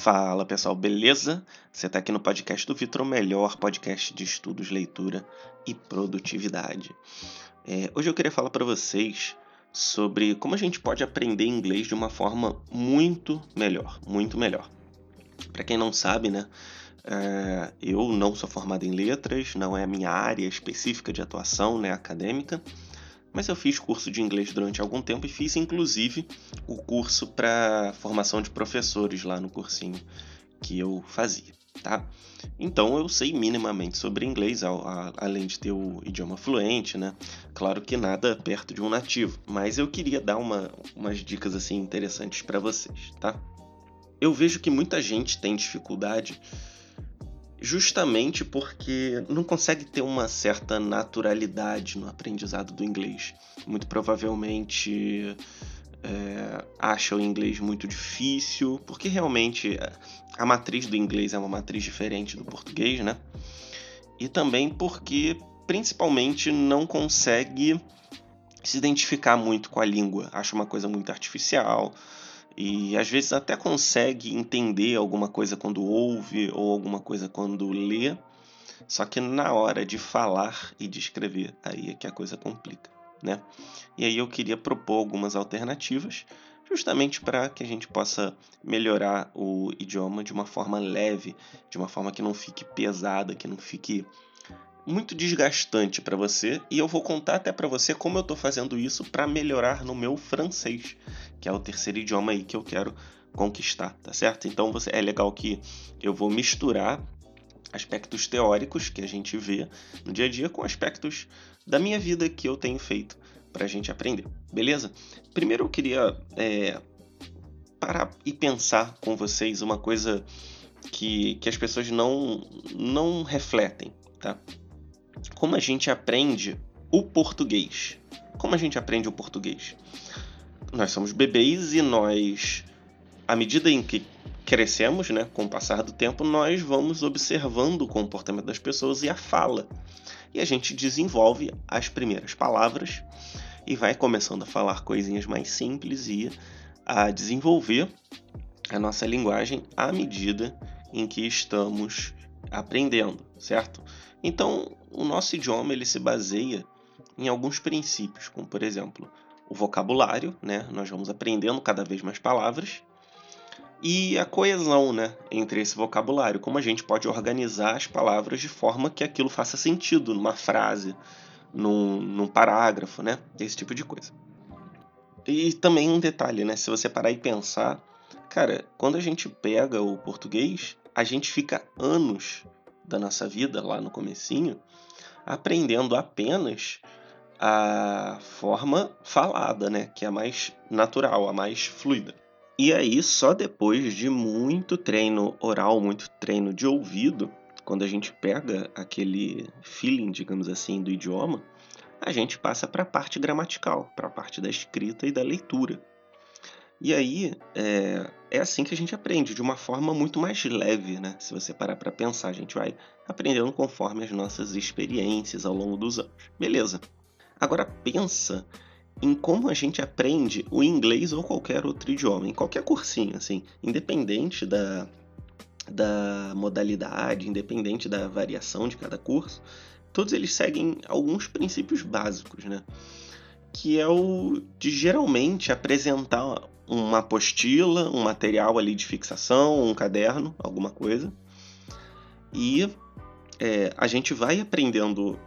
Fala pessoal, beleza? Você está aqui no podcast do Vitor, o melhor podcast de estudos, leitura e produtividade. É, hoje eu queria falar para vocês sobre como a gente pode aprender inglês de uma forma muito melhor, muito melhor. Para quem não sabe, né? É, eu não sou formado em letras, não é a minha área específica de atuação, né, acadêmica mas eu fiz curso de inglês durante algum tempo e fiz inclusive o curso para formação de professores lá no cursinho que eu fazia, tá? Então eu sei minimamente sobre inglês, além de ter o idioma fluente, né? Claro que nada perto de um nativo, mas eu queria dar uma, umas dicas assim interessantes para vocês, tá? Eu vejo que muita gente tem dificuldade justamente porque não consegue ter uma certa naturalidade no aprendizado do inglês. Muito provavelmente é, acha o inglês muito difícil, porque realmente a matriz do inglês é uma matriz diferente do português, né? E também porque, principalmente, não consegue se identificar muito com a língua, acha uma coisa muito artificial, e às vezes até consegue entender alguma coisa quando ouve ou alguma coisa quando lê, só que na hora de falar e de escrever, aí é que a coisa complica, né? E aí eu queria propor algumas alternativas, justamente para que a gente possa melhorar o idioma de uma forma leve, de uma forma que não fique pesada, que não fique muito desgastante para você. E eu vou contar até para você como eu estou fazendo isso para melhorar no meu francês, que é o terceiro idioma aí que eu quero conquistar, tá certo? Então você é legal que eu vou misturar aspectos teóricos que a gente vê no dia a dia com aspectos da minha vida que eu tenho feito para a gente aprender, beleza? Primeiro eu queria é, parar e pensar com vocês uma coisa que, que as pessoas não, não refletem, tá? como a gente aprende o português. Como a gente aprende o português? Nós somos bebês e nós, à medida em que crescemos, né, com o passar do tempo, nós vamos observando o comportamento das pessoas e a fala. E a gente desenvolve as primeiras palavras e vai começando a falar coisinhas mais simples e a desenvolver a nossa linguagem à medida em que estamos aprendendo, certo? Então, o nosso idioma ele se baseia em alguns princípios, como por exemplo, o vocabulário, né? Nós vamos aprendendo cada vez mais palavras e a coesão, né, entre esse vocabulário, como a gente pode organizar as palavras de forma que aquilo faça sentido numa frase, num, num parágrafo, né? Esse tipo de coisa. E também um detalhe, né? Se você parar e pensar, cara, quando a gente pega o português, a gente fica anos da nossa vida lá no comecinho aprendendo apenas a forma falada, né, que é a mais natural, a mais fluida. E aí, só depois de muito treino oral, muito treino de ouvido, quando a gente pega aquele feeling, digamos assim, do idioma, a gente passa para a parte gramatical, para a parte da escrita e da leitura. E aí é, é assim que a gente aprende, de uma forma muito mais leve, né? Se você parar para pensar, a gente vai aprendendo conforme as nossas experiências ao longo dos anos. Beleza. Agora pensa em como a gente aprende o inglês ou qualquer outro idioma, em qualquer cursinho, assim, independente da, da modalidade, independente da variação de cada curso, todos eles seguem alguns princípios básicos, né? Que é o de geralmente apresentar uma apostila, um material ali de fixação, um caderno, alguma coisa. E é, a gente vai aprendendo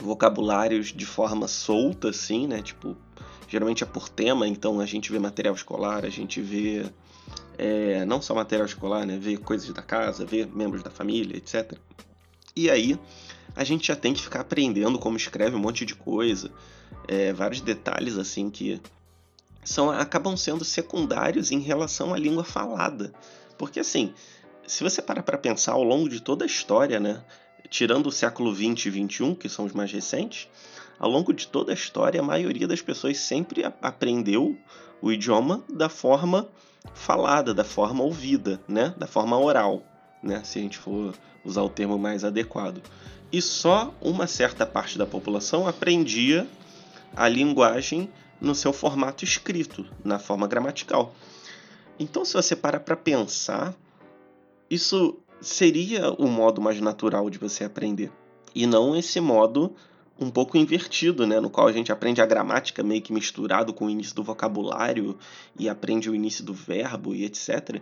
vocabulários de forma solta, assim, né? Tipo, geralmente é por tema, então a gente vê material escolar, a gente vê é, não só material escolar, né? Vê coisas da casa, vê membros da família, etc. E aí a gente já tem que ficar aprendendo como escreve um monte de coisa, é, vários detalhes assim que são acabam sendo secundários em relação à língua falada. Porque assim, se você parar para pensar ao longo de toda a história, né, tirando o século 20 e 21, que são os mais recentes, ao longo de toda a história, a maioria das pessoas sempre aprendeu o idioma da forma falada, da forma ouvida, né, da forma oral, né, se a gente for usar o termo mais adequado. E só uma certa parte da população aprendia a linguagem no seu formato escrito, na forma gramatical. Então, se você para para pensar, isso seria o modo mais natural de você aprender. E não esse modo um pouco invertido, né? No qual a gente aprende a gramática meio que misturado com o início do vocabulário e aprende o início do verbo e etc.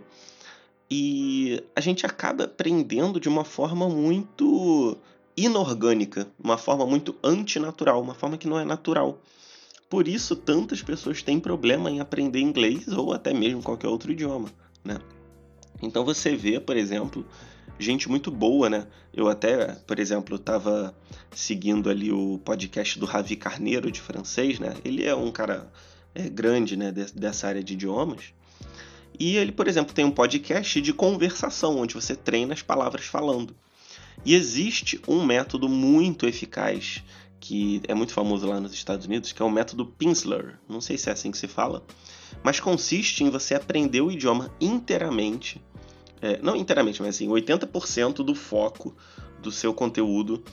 E a gente acaba aprendendo de uma forma muito inorgânica, uma forma muito antinatural, uma forma que não é natural. Por isso, tantas pessoas têm problema em aprender inglês ou até mesmo qualquer outro idioma, né? Então você vê, por exemplo, gente muito boa, né? Eu até, por exemplo, estava seguindo ali o podcast do Ravi Carneiro de francês, né? Ele é um cara é, grande, né, dessa área de idiomas. E ele, por exemplo, tem um podcast de conversação, onde você treina as palavras falando. E existe um método muito eficaz que é muito famoso lá nos Estados Unidos, que é o método Pinsler. Não sei se é assim que se fala, mas consiste em você aprender o idioma inteiramente é, não inteiramente, mas assim, 80% do foco do seu conteúdo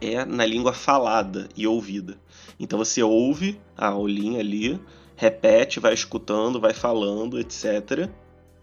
é na língua falada e ouvida. Então você ouve a aulinha ali, repete, vai escutando, vai falando, etc.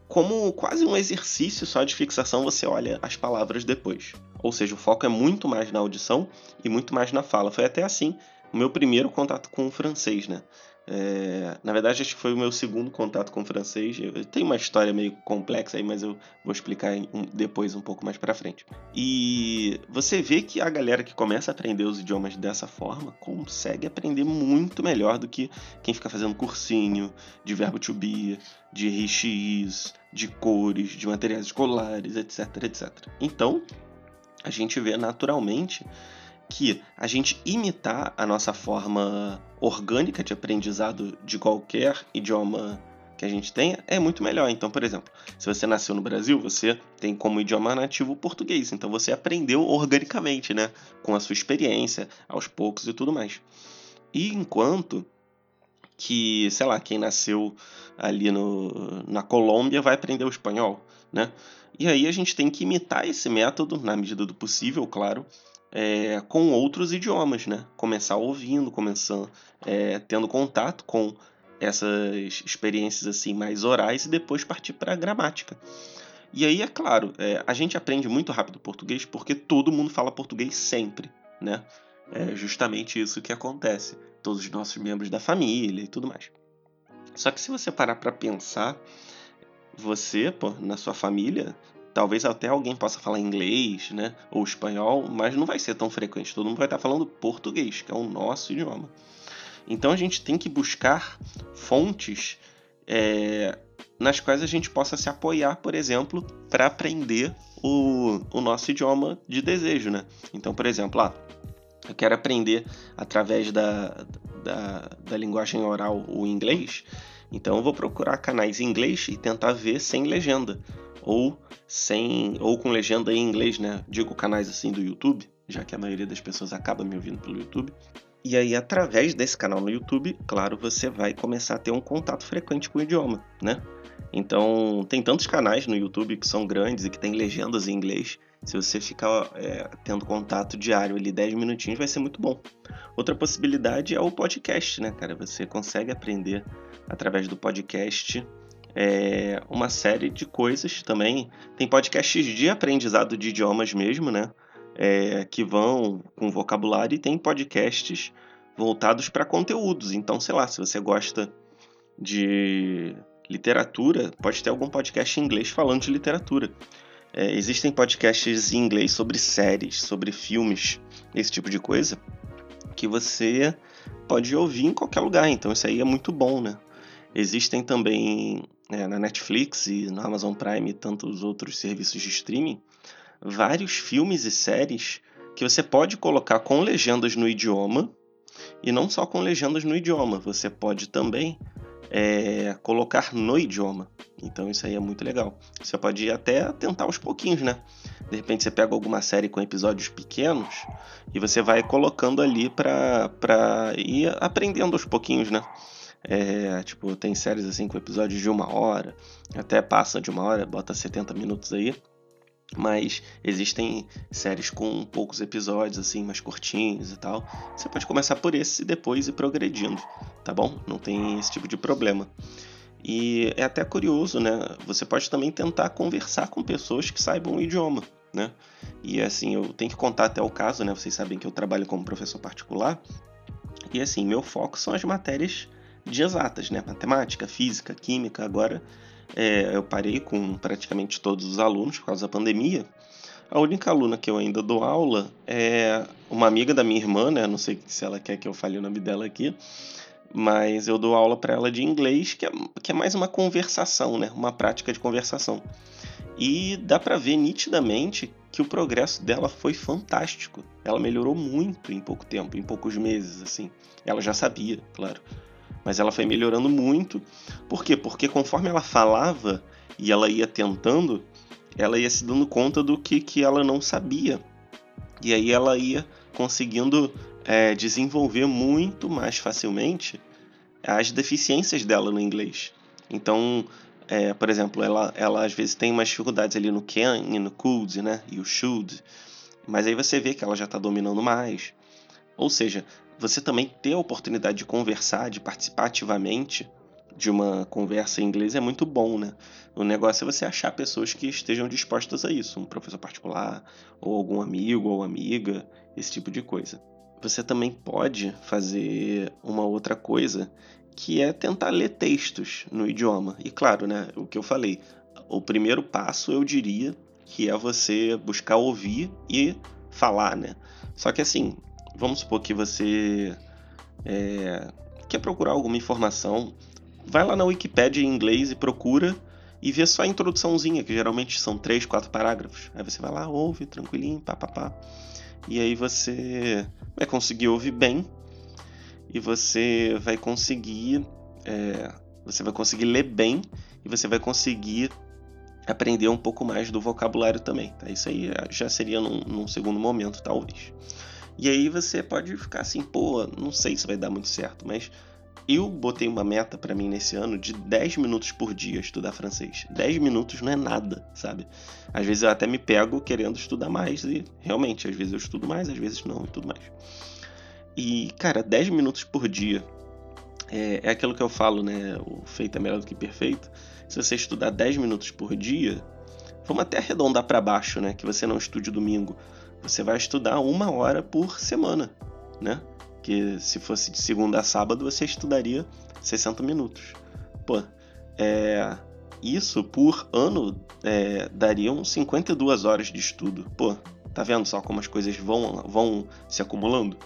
Como quase um exercício só de fixação, você olha as palavras depois. Ou seja, o foco é muito mais na audição e muito mais na fala. Foi até assim o meu primeiro contato com o francês, né? É, na verdade, acho que foi o meu segundo contato com francês. Eu, tem uma história meio complexa aí, mas eu vou explicar um, depois um pouco mais para frente. E você vê que a galera que começa a aprender os idiomas dessa forma consegue aprender muito melhor do que quem fica fazendo cursinho de verbo to be, de RX, de cores, de materiais escolares, etc, etc. Então, a gente vê naturalmente que a gente imitar a nossa forma orgânica de aprendizado de qualquer idioma que a gente tenha é muito melhor. Então, por exemplo, se você nasceu no Brasil, você tem como idioma nativo o português. Então você aprendeu organicamente, né? Com a sua experiência, aos poucos e tudo mais. E enquanto que, sei lá, quem nasceu ali no, na Colômbia vai aprender o espanhol, né? E aí a gente tem que imitar esse método, na medida do possível, claro, é, com outros idiomas, né? Começar ouvindo, começando é, tendo contato com essas experiências assim mais orais e depois partir para a gramática. E aí, é claro, é, a gente aprende muito rápido português porque todo mundo fala português sempre, né? É justamente isso que acontece. Todos os nossos membros da família e tudo mais. Só que se você parar para pensar, você, pô, na sua família, Talvez até alguém possa falar inglês, né? Ou espanhol, mas não vai ser tão frequente. Todo mundo vai estar falando português, que é o nosso idioma. Então a gente tem que buscar fontes é, nas quais a gente possa se apoiar, por exemplo, para aprender o, o nosso idioma de desejo, né? Então, por exemplo, ah, eu quero aprender através da, da, da linguagem oral o inglês, então eu vou procurar canais em inglês e tentar ver sem legenda ou sem ou com legenda em inglês, né? Digo canais assim do YouTube, já que a maioria das pessoas acaba me ouvindo pelo YouTube. E aí, através desse canal no YouTube, claro, você vai começar a ter um contato frequente com o idioma, né? Então, tem tantos canais no YouTube que são grandes e que tem legendas em inglês. Se você ficar é, tendo contato diário ali 10 minutinhos, vai ser muito bom. Outra possibilidade é o podcast, né, cara? Você consegue aprender através do podcast é, uma série de coisas também. Tem podcasts de aprendizado de idiomas mesmo, né? É, que vão com vocabulário e tem podcasts voltados para conteúdos. Então, sei lá, se você gosta de literatura, pode ter algum podcast em inglês falando de literatura. É, existem podcasts em inglês sobre séries, sobre filmes, esse tipo de coisa, que você pode ouvir em qualquer lugar. Então, isso aí é muito bom, né? Existem também é, na Netflix e no Amazon Prime e tantos outros serviços de streaming, vários filmes e séries que você pode colocar com legendas no idioma e não só com legendas no idioma, você pode também é, colocar no idioma. Então isso aí é muito legal. Você pode até tentar aos pouquinhos, né? De repente você pega alguma série com episódios pequenos e você vai colocando ali para ir aprendendo aos pouquinhos, né? É, tipo, tem séries assim com episódios de uma hora, até passa de uma hora, bota 70 minutos aí. Mas existem séries com poucos episódios, assim, mais curtinhos e tal. Você pode começar por esse e depois ir progredindo, tá bom? Não tem esse tipo de problema. E é até curioso, né? Você pode também tentar conversar com pessoas que saibam o idioma, né? E assim, eu tenho que contar até o caso, né? Vocês sabem que eu trabalho como professor particular. E assim, meu foco são as matérias de exatas, né? Matemática, física, química. Agora é, eu parei com praticamente todos os alunos por causa da pandemia. A única aluna que eu ainda dou aula é uma amiga da minha irmã, né? Não sei se ela quer que eu fale o nome dela aqui, mas eu dou aula para ela de inglês, que é, que é mais uma conversação, né? Uma prática de conversação. E dá para ver nitidamente que o progresso dela foi fantástico. Ela melhorou muito em pouco tempo, em poucos meses, assim. Ela já sabia, claro. Mas ela foi melhorando muito. Por quê? Porque conforme ela falava e ela ia tentando, ela ia se dando conta do que, que ela não sabia. E aí ela ia conseguindo é, desenvolver muito mais facilmente as deficiências dela no inglês. Então, é, por exemplo, ela, ela às vezes tem umas dificuldades ali no can e no could, né? E o should. Mas aí você vê que ela já está dominando mais. Ou seja, você também ter a oportunidade de conversar, de participar ativamente de uma conversa em inglês é muito bom, né? O negócio é você achar pessoas que estejam dispostas a isso, um professor particular, ou algum amigo ou amiga, esse tipo de coisa. Você também pode fazer uma outra coisa que é tentar ler textos no idioma. E claro, né, o que eu falei, o primeiro passo eu diria que é você buscar ouvir e falar, né? Só que assim, vamos supor que você é, quer procurar alguma informação, vai lá na Wikipedia em inglês e procura e vê só a introduçãozinha, que geralmente são três, quatro parágrafos. Aí você vai lá, ouve, tranquilinho, papapá. E aí você vai conseguir ouvir bem e você vai conseguir é, você vai conseguir ler bem e você vai conseguir aprender um pouco mais do vocabulário também. Tá? Isso aí já seria num, num, segundo momento, talvez. E aí você pode ficar assim, pô, não sei se vai dar muito certo, mas eu botei uma meta para mim nesse ano de 10 minutos por dia estudar francês. 10 minutos não é nada, sabe? Às vezes eu até me pego querendo estudar mais e realmente, às vezes eu estudo mais, às vezes não e tudo mais. E, cara, 10 minutos por dia é, é aquilo que eu falo, né? O feito é melhor do que perfeito. Se você estudar 10 minutos por dia, vamos até arredondar para baixo, né? Que você não estude domingo. Você vai estudar uma hora por semana, né? Que se fosse de segunda a sábado, você estudaria 60 minutos. Pô, é, isso por ano é, dariam 52 horas de estudo. Pô, tá vendo só como as coisas vão, vão se acumulando?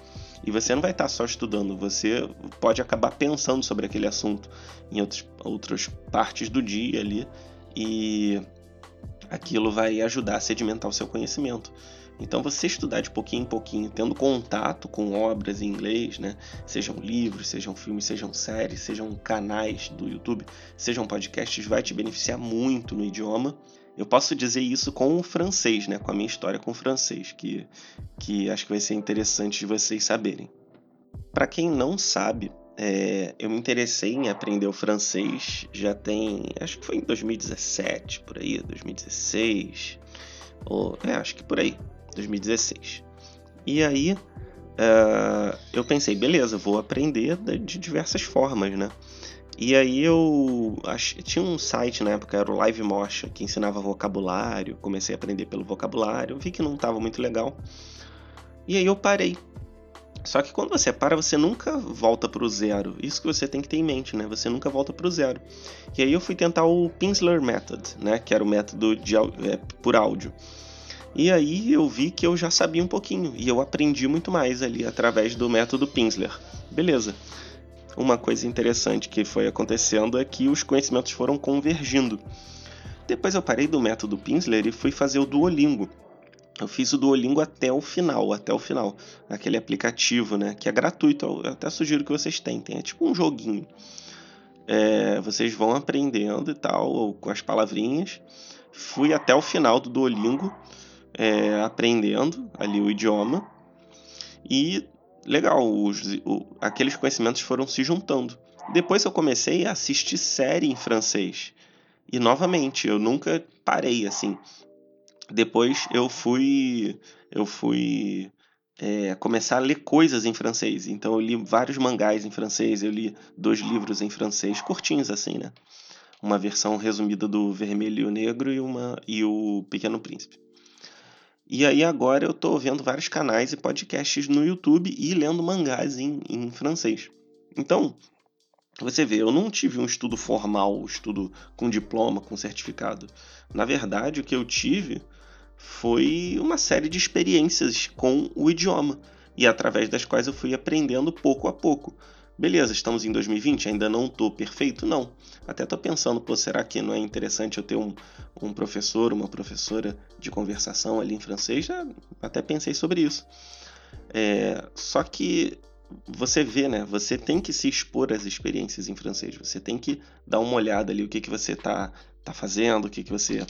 E você não vai estar só estudando, você pode acabar pensando sobre aquele assunto em outros, outras partes do dia ali e aquilo vai ajudar a sedimentar o seu conhecimento. Então você estudar de pouquinho em pouquinho, tendo contato com obras em inglês, né? Sejam livros, sejam filmes, sejam séries, sejam canais do YouTube, sejam podcasts, vai te beneficiar muito no idioma eu posso dizer isso com o francês, né? Com a minha história com o francês, que, que acho que vai ser interessante de vocês saberem. Para quem não sabe, é, eu me interessei em aprender o francês já tem, acho que foi em 2017, por aí, 2016, ou é, acho que por aí, 2016. E aí uh, eu pensei, beleza, vou aprender de diversas formas, né? E aí eu tinha um site na época, era o Live Mocha, que ensinava vocabulário, comecei a aprender pelo vocabulário, vi que não estava muito legal. E aí eu parei. Só que quando você para, você nunca volta para o zero. Isso que você tem que ter em mente, né? Você nunca volta para o zero. E aí eu fui tentar o Pinsler Method, né? Que era o método de, é, por áudio. E aí eu vi que eu já sabia um pouquinho e eu aprendi muito mais ali através do método Pinsler. Beleza uma coisa interessante que foi acontecendo é que os conhecimentos foram convergindo. Depois eu parei do método Pinsler e fui fazer o Duolingo. Eu fiz o Duolingo até o final, até o final. Aquele aplicativo, né? Que é gratuito, eu até sugiro que vocês tentem. É tipo um joguinho. É, vocês vão aprendendo e tal, com as palavrinhas. Fui até o final do Duolingo, é, aprendendo ali o idioma. E legal, os, o, aqueles conhecimentos foram se juntando. Depois eu comecei a assistir série em francês. E novamente, eu nunca parei assim. Depois eu fui eu fui é, começar a ler coisas em francês. Então eu li vários mangás em francês, eu li dois livros em francês, curtinhos assim, né? uma versão resumida do Vermelho e o Negro e, uma, e o Pequeno Príncipe. E aí agora eu estou vendo vários canais e podcasts no YouTube e lendo mangás em, em francês. Então, você vê, eu não tive um estudo formal, um estudo com diploma, com certificado. Na verdade, o que eu tive foi uma série de experiências com o idioma e através das quais eu fui aprendendo pouco a pouco. Beleza, estamos em 2020, ainda não estou perfeito? Não. Até estou pensando, pô, será que não é interessante eu ter um, um professor, uma professora de conversação ali em francês? Já até pensei sobre isso. É, só que você vê, né? Você tem que se expor às experiências em francês. Você tem que dar uma olhada ali, o que, que você está tá fazendo, o que, que você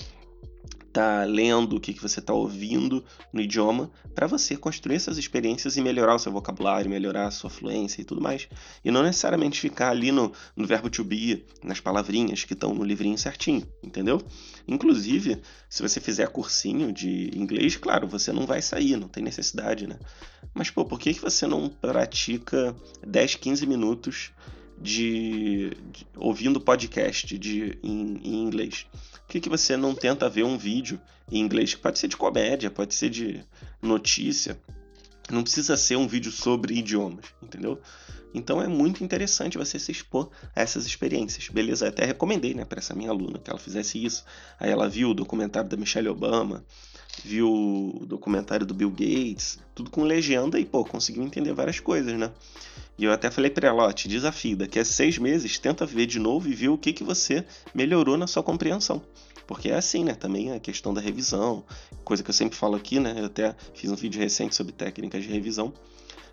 está lendo, o que, que você está ouvindo no idioma, para você construir essas experiências e melhorar o seu vocabulário, melhorar a sua fluência e tudo mais. E não necessariamente ficar ali no, no verbo to be, nas palavrinhas que estão no livrinho certinho, entendeu? Inclusive, se você fizer cursinho de inglês, claro, você não vai sair, não tem necessidade, né? Mas, pô, por que, que você não pratica 10, 15 minutos de, de ouvindo podcast de, em, em inglês? Por que, que você não tenta ver um vídeo em inglês? Pode ser de comédia, pode ser de notícia. Não precisa ser um vídeo sobre idiomas, entendeu? Então é muito interessante você se expor a essas experiências. Beleza, eu até recomendei, né, para essa minha aluna que ela fizesse isso. Aí ela viu o documentário da Michelle Obama, viu o documentário do Bill Gates, tudo com legenda e, pô, conseguiu entender várias coisas, né? E eu até falei para ela, ó, te desafio, daqui a seis meses tenta ver de novo e ver o que, que você melhorou na sua compreensão. Porque é assim, né? Também a questão da revisão, coisa que eu sempre falo aqui, né? Eu até fiz um vídeo recente sobre técnicas de revisão.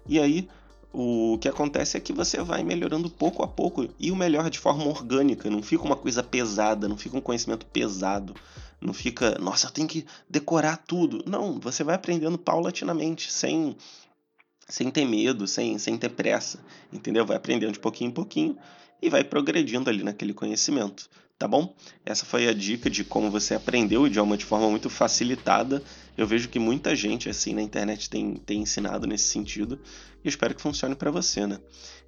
E aí, o que acontece é que você vai melhorando pouco a pouco e o melhor de forma orgânica, não fica uma coisa pesada, não fica um conhecimento pesado, não fica, nossa, eu tenho que decorar tudo. Não, você vai aprendendo paulatinamente, sem sem ter medo, sem, sem ter pressa, entendeu? Vai aprendendo de pouquinho em pouquinho e vai progredindo ali naquele conhecimento, tá bom? Essa foi a dica de como você aprendeu o idioma de forma muito facilitada. Eu vejo que muita gente assim na internet tem, tem ensinado nesse sentido e espero que funcione para você, né?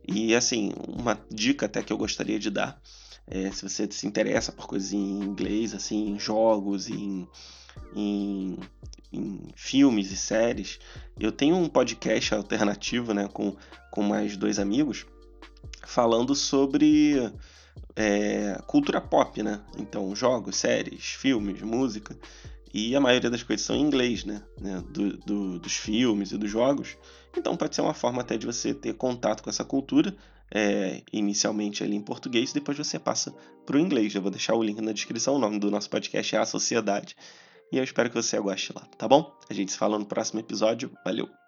E assim, uma dica até que eu gostaria de dar, é, se você se interessa por coisas em inglês, assim, em jogos, em em, em filmes e séries. Eu tenho um podcast alternativo, né, com, com mais dois amigos, falando sobre é, cultura pop, né? Então, jogos, séries, filmes, música. E a maioria das coisas são em inglês, né? né? Do, do, dos filmes e dos jogos. Então, pode ser uma forma até de você ter contato com essa cultura, é, inicialmente ali em português, depois você passa para o inglês. Eu vou deixar o link na descrição. O nome do nosso podcast é A Sociedade. E eu espero que você goste lá, tá bom? A gente se fala no próximo episódio. Valeu!